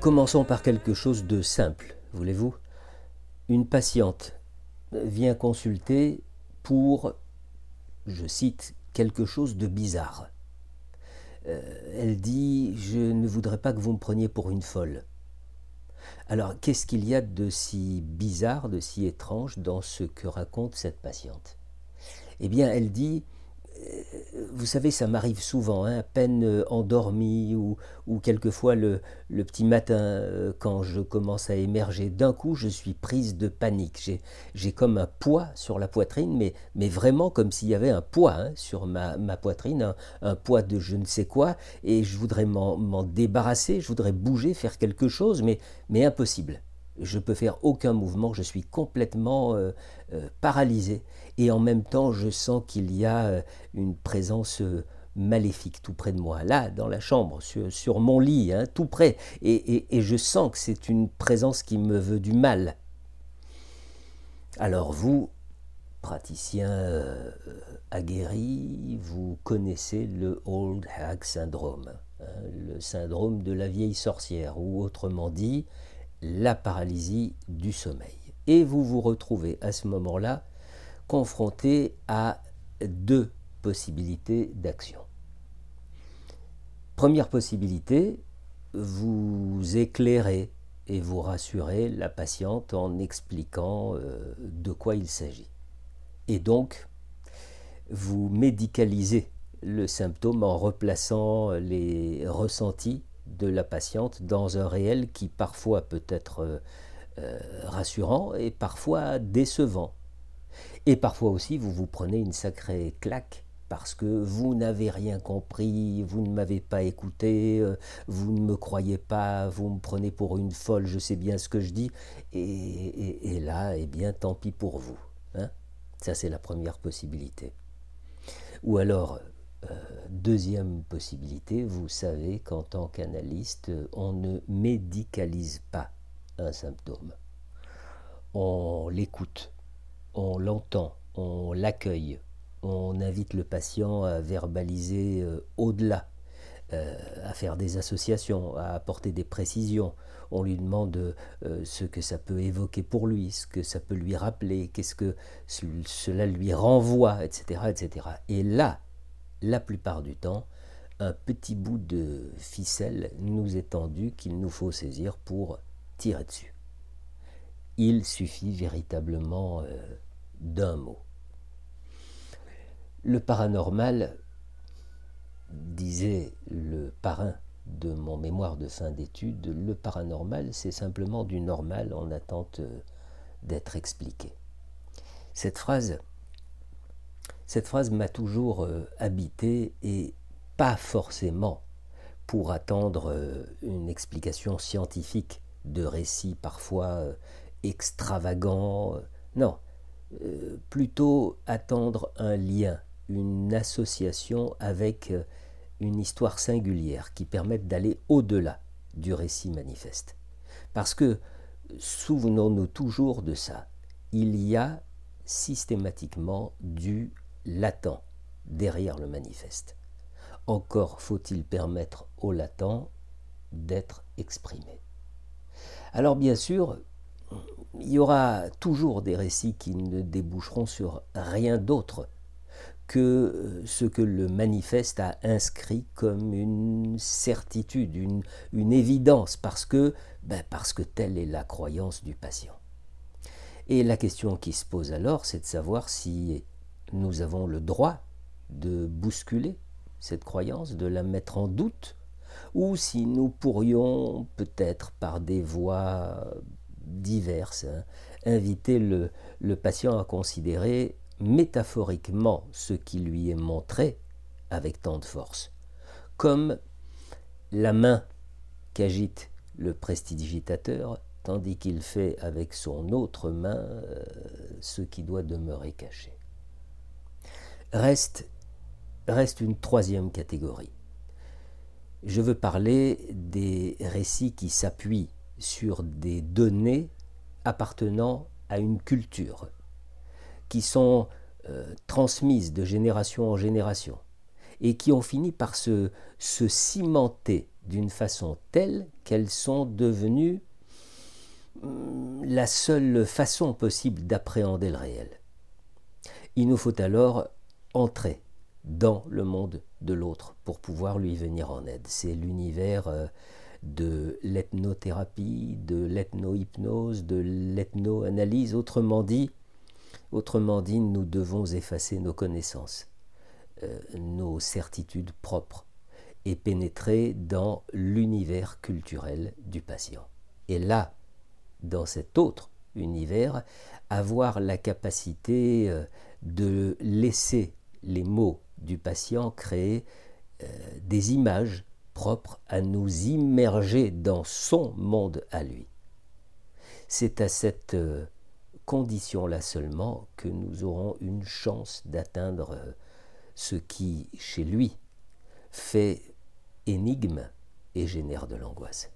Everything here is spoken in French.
Commençons par quelque chose de simple, voulez-vous? Une patiente vient consulter pour, je cite, quelque chose de bizarre. Euh, elle dit Je ne voudrais pas que vous me preniez pour une folle. Alors, qu'est-ce qu'il y a de si bizarre, de si étrange dans ce que raconte cette patiente? Eh bien, elle dit vous savez, ça m'arrive souvent, hein, à peine euh, endormi ou, ou quelquefois le, le, petit matin, euh, quand je commence à émerger, d'un coup, je suis prise de panique. J'ai comme un poids sur la poitrine, mais, mais vraiment comme s'il y avait un poids hein, sur ma, ma poitrine, un, un, poids de je ne sais quoi, et je voudrais m'en débarrasser, je voudrais bouger, faire quelque chose, mais, mais impossible je peux faire aucun mouvement, je suis complètement euh, euh, paralysé et en même temps je sens qu'il y a euh, une présence maléfique tout près de moi, là dans la chambre, sur, mon lit, hein, tout près, et, je sens que c'est une présence qui me veut du mal. Alors vous, praticien aguerri, vous connaissez le Old Hag Syndrome, hein, le syndrome de la vieille sorcière, ou autrement dit, la paralysie du sommeil. Et vous vous retrouvez à ce moment-là confronté à deux possibilités d'action. Première possibilité, vous éclairez et vous rassurez la patiente en expliquant euh, de quoi il s'agit. Et donc, vous médicalisez le symptôme en replaçant les ressentis de la patiente dans un réel qui parfois peut être euh, euh, rassurant et parfois décevant. Et parfois aussi, vous vous prenez une sacrée claque parce que vous n'avez rien compris, vous ne m'avez pas écouté, euh, vous ne me croyez pas, vous me prenez pour une folle, je sais bien ce que je dis, et, là, eh bien, tant pis pour vous. Hein Ça, c'est la première possibilité. Ou alors, deuxième possibilité, vous savez qu'en tant qu'analyste, on ne médicalise pas un symptôme. On l'écoute, on l'entend, on l'accueille, on invite le patient à verbaliser euh, au-delà, euh, à faire des associations, à apporter des précisions. On lui demande ce que ça peut évoquer pour lui, ce que ça peut lui rappeler, qu'est-ce que cela lui renvoie, etc., etc. Et là, la plupart du temps, un petit bout de ficelle nous est tendu qu'il nous faut saisir pour tirer dessus. Il suffit véritablement euh, d'un mot. Le paranormal, disait le parrain de mon mémoire de fin d'études, le paranormal, c'est simplement du normal en attente euh, d'être expliqué. Cette phrase cette phrase m'a toujours euh, habité et pas forcément pour attendre euh, une explication scientifique de récits parfois euh, extravagants. non, plutôt attendre un lien, une association avec une histoire singulière qui permette d'aller au-delà du récit manifeste. Parce que, souvenons-nous toujours de ça, il y a systématiquement du latent derrière le manifeste. Encore faut-il permettre au latent d'être exprimé. Alors bien sûr, il y aura toujours des récits qui ne déboucheront sur rien d'autre que ce que le manifeste a inscrit comme une certitude, une, une évidence, parce que, ben parce que telle est la croyance du patient. Et la question qui se pose alors, c'est de savoir si nous avons le droit de bousculer cette croyance, de la mettre en doute, ou si nous pourrions peut-être par des voies diverses hein, inviter le, patient à considérer métaphoriquement ce qui lui est montré avec tant de force, comme la main qu'agite le prestidigitateur, tandis qu'il fait avec son autre main euh, ce qui doit demeurer caché. Reste, reste une troisième catégorie. Je veux parler des récits qui s'appuient sur des données appartenant à une culture, qui sont euh, transmises de génération en génération, et qui ont fini par se, se cimenter d'une façon telle qu'elles sont devenues hum, la seule façon possible d'appréhender le réel. Il nous faut alors entrer dans le monde de l'autre pour pouvoir lui venir en aide. C'est l'univers euh, de l'ethnothérapie, de l'ethnohypnose, de l'ethnoanalyse. Autrement dit, autrement dit, nous devons effacer nos connaissances, euh, nos certitudes propres et pénétrer dans l'univers culturel du patient. Et là, dans cet autre univers, avoir la capacité euh, de laisser les mots du patient créer euh, des images propres à nous immerger dans son monde à lui. C'est à cette euh, condition-là seulement que nous aurons une chance d'atteindre euh, ce qui, chez lui, fait énigme et génère de l'angoisse.